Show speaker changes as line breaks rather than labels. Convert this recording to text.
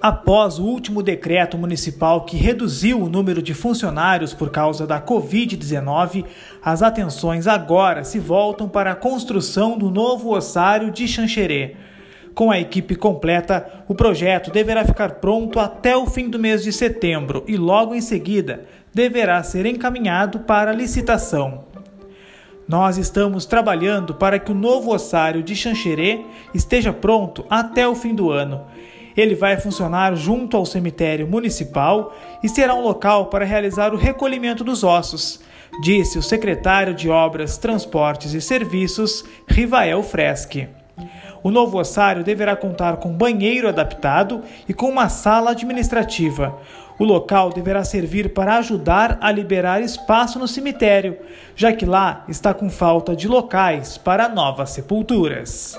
Após o último decreto municipal que reduziu o número de funcionários por causa da Covid-19, as atenções agora se voltam para a construção do novo ossário de Xanxerê. Com a equipe completa, o projeto deverá ficar pronto até o fim do mês de setembro e, logo em seguida, deverá ser encaminhado para licitação. Nós estamos trabalhando para que o novo ossário de Xanxerê esteja pronto até o fim do ano ele vai funcionar junto ao cemitério municipal e será um local para realizar o recolhimento dos ossos, disse o secretário de Obras, Transportes e Serviços, Rivael Freschi. O novo ossário deverá contar com banheiro adaptado e com uma sala administrativa. O local deverá servir para ajudar a liberar espaço no cemitério, já que lá está com falta de locais para novas sepulturas.